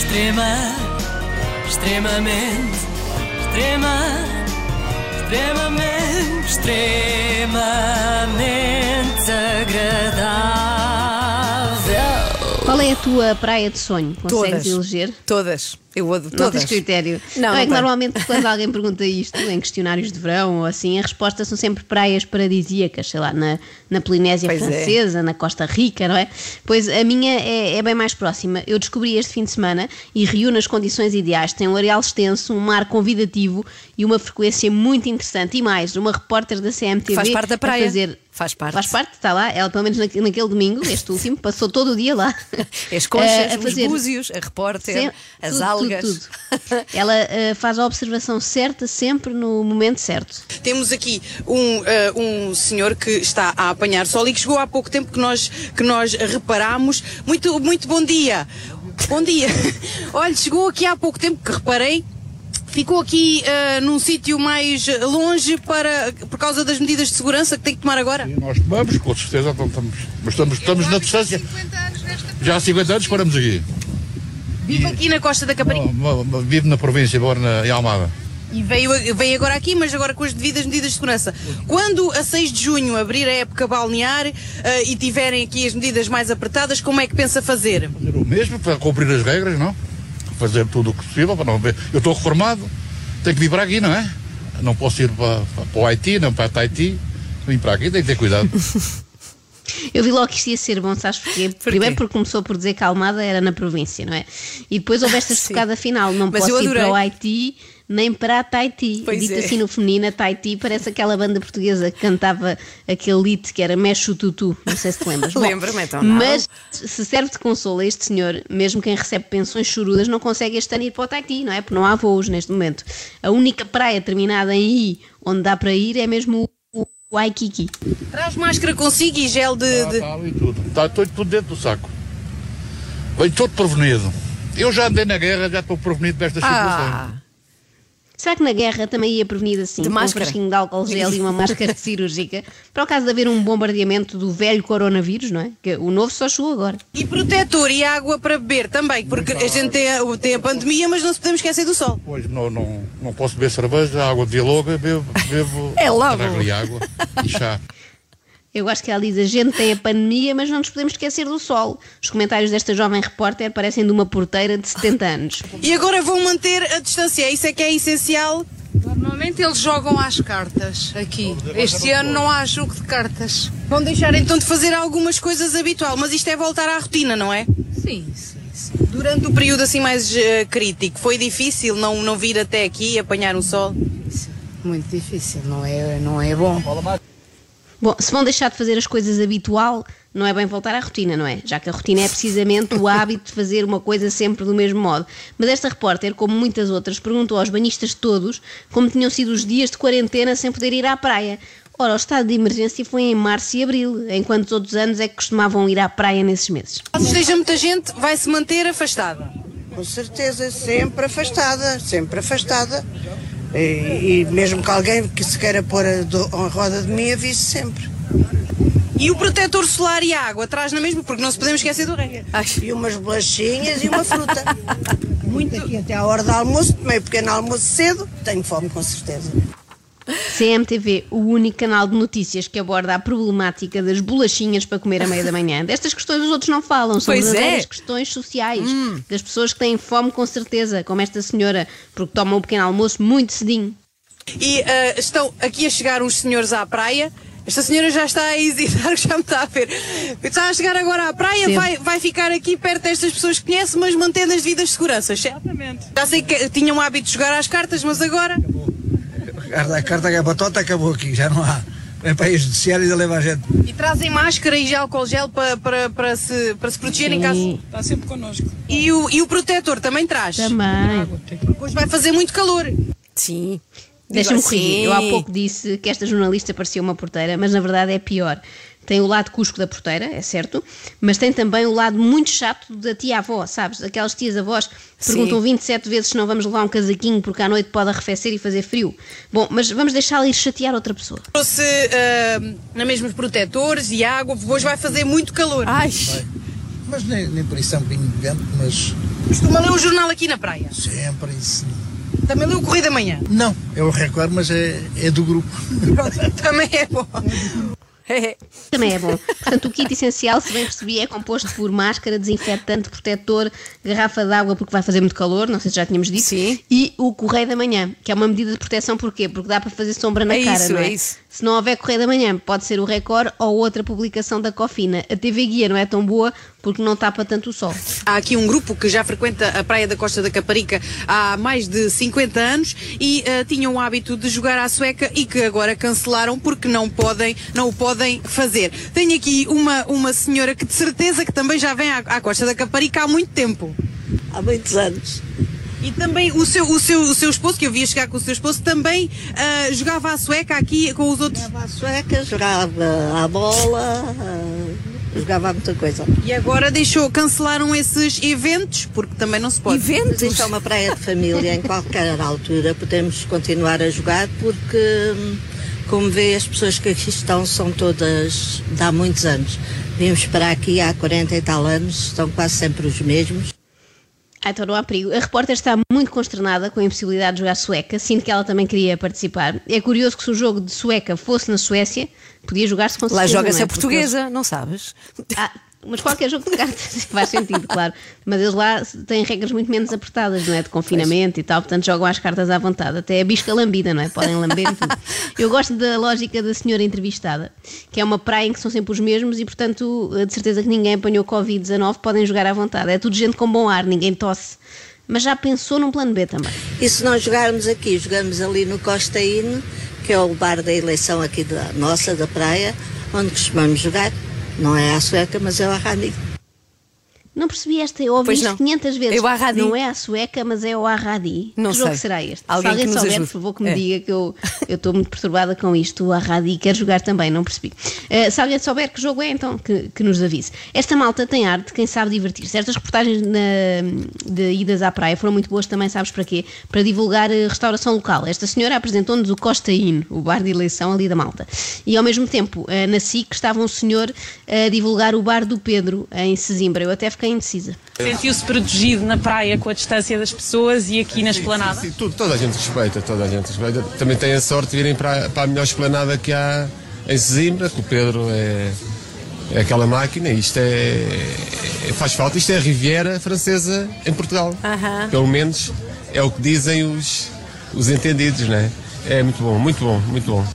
Extrema, extremamente, extrema, extremamente, extremamente agradável. Qual é a tua praia de sonho? Consegues Todas. eleger? Todas. Eu Não todas. tens critério. Não, é não que tenho. normalmente quando alguém pergunta isto em questionários de verão ou assim, a resposta são sempre praias paradisíacas, sei lá, na, na Polinésia Pois é. Francesa, na Costa Rica, não é? Pois a minha é, é bem mais próxima. Eu descobri este fim de semana e reúne as condições ideais. Tem um areal extenso, um mar convidativo e uma frequência muito interessante. E mais, uma repórter da CMTV Faz parte da a praia. fazer Faz parte. Faz parte, está lá. Ela, pelo menos naque- naquele domingo, este último, passou todo o dia lá. As conchas, Eh, a os fazer- búzios, a repórter, Sem- as tudo, algas. tudo, tudo. Ela eh, faz a observação certa sempre no momento certo. Temos aqui um, eh, um senhor que está a apanhar sol e que chegou há pouco tempo que nós, que nós reparámos. Muito, muito bom dia. Bom dia. Olha, chegou aqui há pouco tempo que reparei. Ficou aqui eh, num sítio mais longe para, por causa das medidas de segurança que tem que tomar agora? Nós tomamos, com certeza, então estamos, mas estamos, estamos na distância. Já há 50 anos paramos aqui. Vive aqui na Costa da Caparica. Vivo na província, moro na, em Almada. E veio, veio agora aqui, mas agora com as devidas medidas de segurança. Quando a 6 de junho abrir a época balnear eh, e tiverem aqui as medidas mais apertadas, como é que pensa fazer? Fazer o mesmo para cumprir as regras, não? Fazer tudo o que possível para não ver. Eu estou reformado, tenho que vir para aqui, não é? Não posso ir para, para, para o Haiti, não para Tahiti. Vim para aqui, tenho que ter cuidado. Eu vi logo que isto ia ser bom, sabes porquê? Primeiro porque começou por dizer que a Almada era na província, não é? E depois houve esta estocada final, não Mas posso ir para o Haiti nem para a Tahiti. Pois Dito é. assim no feminino, a Tahiti parece aquela banda portuguesa que cantava aquele hit que era Mexe o Tutu, não sei se te lembras. Lembro-me, então não. Mas se serve de consolo a este senhor, mesmo quem recebe pensões chorudas não consegue este ano ir para o Tahiti, não é? Porque não há voos neste momento. A única praia terminada em I onde dá para ir é mesmo o Waikiki. Traz máscara consigo e gel de. Está, de- está ali tudo. Está tudo, tudo dentro do saco. Venho todo prevenido. Eu já andei na guerra, já estou prevenido destas situações. Será que na guerra também ia prevenir assim, De com máscara? um frasquinho de álcool gel e uma máscara cirúrgica, para o caso de haver um bombardeamento do velho coronavírus, não é? Que o novo só chegou agora. E protetor e água para beber também, porque a gente tem a, tem a pandemia, mas não se podemos esquecer do sol. Pois não, não, não posso beber cerveja, água de dialoga, bebo, bebo É logo. água e chá. Eu acho que ela diz, a gente tem a pandemia, mas não nos podemos esquecer do sol. Os comentários desta jovem repórter parecem de uma porteira de 70 anos. E agora vão manter a distância, isso é que é essencial. Normalmente eles jogam às cartas aqui. Este ano não há jogo de cartas. Vão deixar então de fazer algumas coisas habitual, mas isto é voltar à rotina, não é? Sim, sim, sim. Durante o período assim mais eh, crítico, foi difícil não, não vir até aqui apanhar o sol? Muito difícil, não é, não é bom. Bom, se vão deixar de fazer as coisas habitual, não é bem voltar à rotina, não é? Já que a rotina é precisamente o hábito de fazer uma coisa sempre do mesmo modo. Mas esta repórter, como muitas outras, perguntou aos banhistas todos como tinham sido os dias de quarentena sem poder ir à praia. Ora, o estado de emergência foi em março e abril, enquanto os outros anos é que costumavam ir à praia nesses meses. Esteja muita gente, vai se manter afastada. Com certeza, sempre afastada, sempre afastada. E, e mesmo que alguém que se queira pôr a, do- a roda de mim, avise sempre. E o protetor solar e a água traz na mesma, porque não se podemos esquecer do rei. E umas bolachinhas e uma fruta. Muito. Aqui até à hora do almoço, tomei um pequeno almoço cedo, tenho fome com certeza. CMTV, o único canal de notícias que aborda a problemática das bolachinhas para comer à meia da manhã. Destas questões os outros não falam, são Pois é. verdadeiras questões sociais, das pessoas que têm fome com certeza, como esta senhora, porque tomam um pequeno almoço muito cedinho. E ah, estão aqui a chegar uns senhores à praia. Esta senhora já está a hesitar, já me está a ver. Está a chegar agora à praia, Sim. vai, vai ficar aqui perto destas pessoas que conhece, mas mantendo as devidas seguranças, certo? Exatamente. Já sei que tinham o hábito de jogar às cartas, mas agora. A carta que é batota acabou aqui, já não há. Vem para aí judiciário e leva a gente. E trazem máscara e álcool gel para, para, para, se, para se proteger em casa. Sim, Está sempre connosco. E o, e o protetor também traz. também. Hoje vai fazer muito calor. sim. Deixa-me corrigir. Eu há pouco disse que esta jornalista parecia uma porteira, mas na verdade é pior. Tem o lado cusco da porteira, é certo, mas tem também o lado muito chato da tia-avó, sabes? Aquelas tias-avós que Sim. perguntam 27 vezes se não vamos levar um casaquinho porque à noite pode arrefecer e fazer frio. Bom, mas vamos deixá-la ir chatear outra pessoa. Trouxe ah, na mesma os protetores e água, hoje vai fazer muito calor. Ai, mas nem, nem por isso é um bocadinho de vento, mas Costuma ler o jornal aqui na praia. sempre isso. Também leu o Correio da Manhã. Não, é o recorde, mas é, é do grupo. Também é bom. Também é bom. Portanto, o kit essencial, se bem percebi, é composto por máscara, desinfetante, protetor, garrafa de água porque vai fazer muito calor, não sei se já tínhamos dito, Sim. e o correio da manhã, que é uma medida de proteção, porquê? Porque dá para fazer sombra na É cara, isso, não é? é isso. Se não houver correio da manhã, pode ser o Record ou outra publicação da Cofina. A TV Guia não é tão boa porque não tapa tanto o sol. Há aqui um grupo que já frequenta a Praia da Costa da Caparica há mais de 50 anos e eh, tinham o hábito de jogar à sueca e que agora cancelaram porque não podem, não o podem fazer. Tenho aqui uma, uma senhora que de certeza que também já vem à, à Costa da Caparica há muito tempo. Há muitos anos. E também o seu, o seu, o seu esposo, que eu via chegar com o seu esposo, também ah, jogava à sueca aqui com os outros. Jogava à sueca, jogava à bola, ah, jogava a muita coisa. E agora deixou, cancelaram esses eventos, porque também não se pode. Mas Eventos? isto é uma praia de família, em qualquer altura podemos continuar a jogar, porque, hum, como vê, as pessoas que aqui estão são todas de há muitos anos. Vimos para aqui há 40 e tal anos, estão quase sempre os mesmos. Ah, então não há perigo. A repórter está muito consternada com a impossibilidade de jogar sueca, sinto que ela também queria participar. É curioso que se o jogo de sueca fosse na Suécia, podia jogar-se com Lá certeza, joga-se não é? a portuguesa, não sabes? Ah, mas qualquer jogo de cartas faz sentido, claro. Mas eles lá têm regras muito menos apertadas, não é? De confinamento e tal, portanto jogam as cartas à vontade. Até a bisca lambida, não é? Podem lamber tudo. Eu gosto da lógica da senhora entrevistada, que é uma praia em que são sempre os mesmos e, portanto, de certeza que ninguém apanhou Covid-19, podem jogar à vontade. É tudo gente com bom ar, ninguém tosse. Mas já pensou num plano B também? E se nós jogarmos aqui, jogamos ali no Costa Inn, que é o bar da eleição aqui da nossa, da praia, onde costumamos jogar. Não é à sueca, mas é ao Rani. Não percebi esta, eu ouvi isto não. 500 vezes. O Arradi. Não é a sueca, mas é o Arradi. Não que jogo sei. será este? Alguém Se alguém souber, ajude. por favor, que me É. diga que eu eu estou muito perturbada com isto. O Arradi quer jogar também, não percebi. Eh, se alguém souber que jogo é, então que, que nos avise. Esta malta tem arte de quem sabe divertir-se. Estas reportagens na- de idas à praia foram muito boas também, sabes para quê? Para divulgar eh, restauração local. Esta senhora apresentou-nos o Costa Inn, o bar de eleição ali da malta. E ao mesmo tempo, eh, na SIC, estava um senhor a divulgar o bar do Pedro, em Sesimbra. Eu até fiquei indecisa. Sentiu-se protegido na praia com a distância das pessoas e aqui na esplanada? Sim, tudo, toda a gente respeita, toda a gente respeita. Também tem a sorte de virem para, para a melhor esplanada que há em Sesimbra, que o Pedro é, é aquela máquina, isto é, é- faz falta, isto é a Riviera francesa em Portugal. Pelo menos é o que dizem os, os entendidos, né? É muito bom, muito bom, muito bom.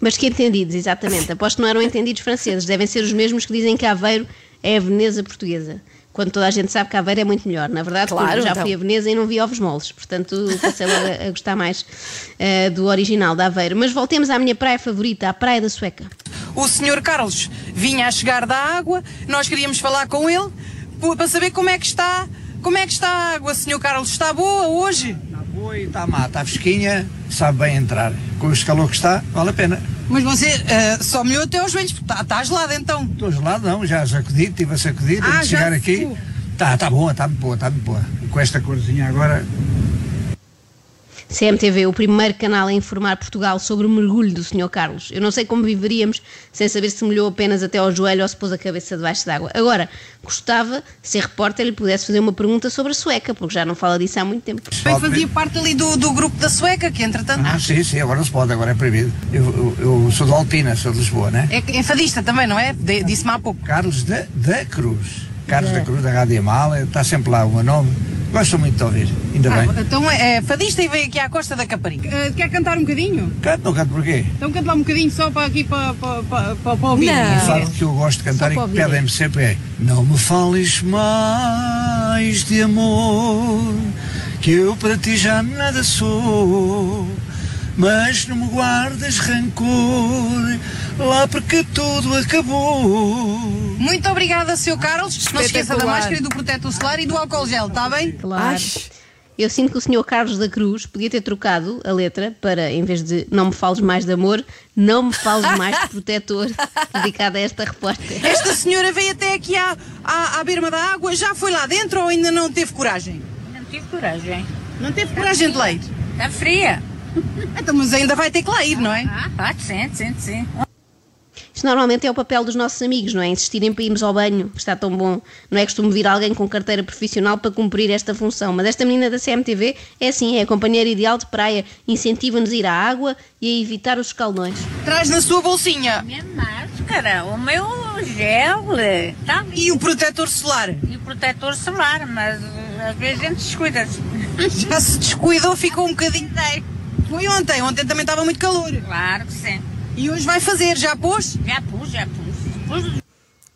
Mas que entendidos, exatamente. Aposto que não eram entendidos franceses. Devem ser os mesmos que dizem que Aveiro é a Veneza portuguesa. Quando toda a gente sabe que Aveiro é muito melhor. Na verdade, Claro, eu já então. fui a Veneza e não vi ovos moles. Portanto, passei logo a, a gostar mais eh, do original da Aveiro. Mas voltemos à minha praia favorita, à Praia da Sueca. O senhor Carlos vinha a chegar da água, nós queríamos falar com ele para saber como é que está, como é que está a água, senhor Carlos, está boa hoje? Está boa e está má, está fresquinha, sabe bem entrar. Com este calor que está, vale a pena. Mas você eh, só melhorou até aos joelhos, porque está, está gelado então. Estou gelado, não, já sacudi, estive a sacudir, Ah, chegar aqui. Está, está boa, está muito boa, está muito boa. Com esta corzinha agora, CMTV, o primeiro canal a informar Portugal sobre o mergulho do Sr. Carlos. Eu não sei como viveríamos sem saber se molhou apenas até ao joelho ou se pôs a cabeça debaixo d'água. Agora, gostava, se a repórter lhe pudesse fazer uma pergunta sobre a sueca, porque já não fala disso há muito tempo. Bem, fazia parte ali do, do grupo da Sueca, que entretanto. ah, sim, sim, agora não se pode, agora é proibido. Eu, eu, eu sou de Altina, sou de Lisboa, né? É, é fadista também, não é? Disse-me há pouco. Carlos da, da Cruz. Carlos da Cruz, da Rádio Amália, está sempre lá o meu nome. Gosto muito de ouvir, ainda bem. Ah, então é, é fadista e veio aqui à Costa da Caparica. Eh, quer cantar um bocadinho? Canto, não canto porquê? Então canta lá um bocadinho só para aqui para, para, para, para, ouvir. Não. Sabe que eu gosto de cantar e que pedem-me sempre é Não me fales mais de amor Que eu para ti já nada sou Mas não me guardes rancor Lá porque tudo acabou Muito obrigada, Sr. Carlos. Não se esqueça da máscara e do protetor solar e do álcool gel, está bem? Claro. Ai. Eu sinto que o Sr. Carlos da Cruz podia ter trocado a letra para, em vez de não me fales mais de amor, não me fales mais de protetor, dedicado a esta repórter. Esta senhora veio até aqui à, à, à berma da água, já foi lá dentro ou ainda não teve coragem? Não tive coragem. Não teve coragem de ir? Está fria. Então, mas ainda vai ter que lá ir, não é? Ah, sim, sim, sim. Isto normalmente é o papel dos nossos amigos, não é? Insistirem para irmos ao banho, que está tão bom. Não é costume vir alguém com carteira profissional para cumprir esta função. Mas esta menina da CMTV é assim, é a companheira ideal de praia. Incentiva-nos a ir à água e a evitar os escaldões. Traz na sua bolsinha. Minha máscara, o meu gel, tá. E o protetor solar? E o protetor solar, mas às vezes a gente descuida-se. Já se descuidou, ficou um bocadinho. Foi ontem, ontem também estava muito calor. Claro que sim. E hoje vai fazer, já pôs? Já pus, já pus. pus.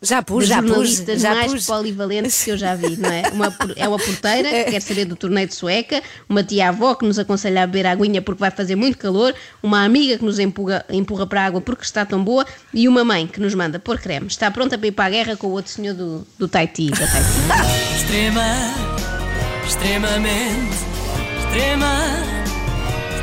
Já pus, já pus. Já mais pus. polivalentes que eu já vi, não é? Uma, é uma porteira que quer saber do torneio de sueca, uma tia-avó que nos aconselha a beber aguinha porque vai fazer muito calor, uma amiga que nos empurra, empurra para a água porque está tão boa e uma mãe que nos manda pôr creme. Está pronta para ir para a guerra com o outro senhor do, do Taiti. Da Taiti. Extrema, extremamente, extrema,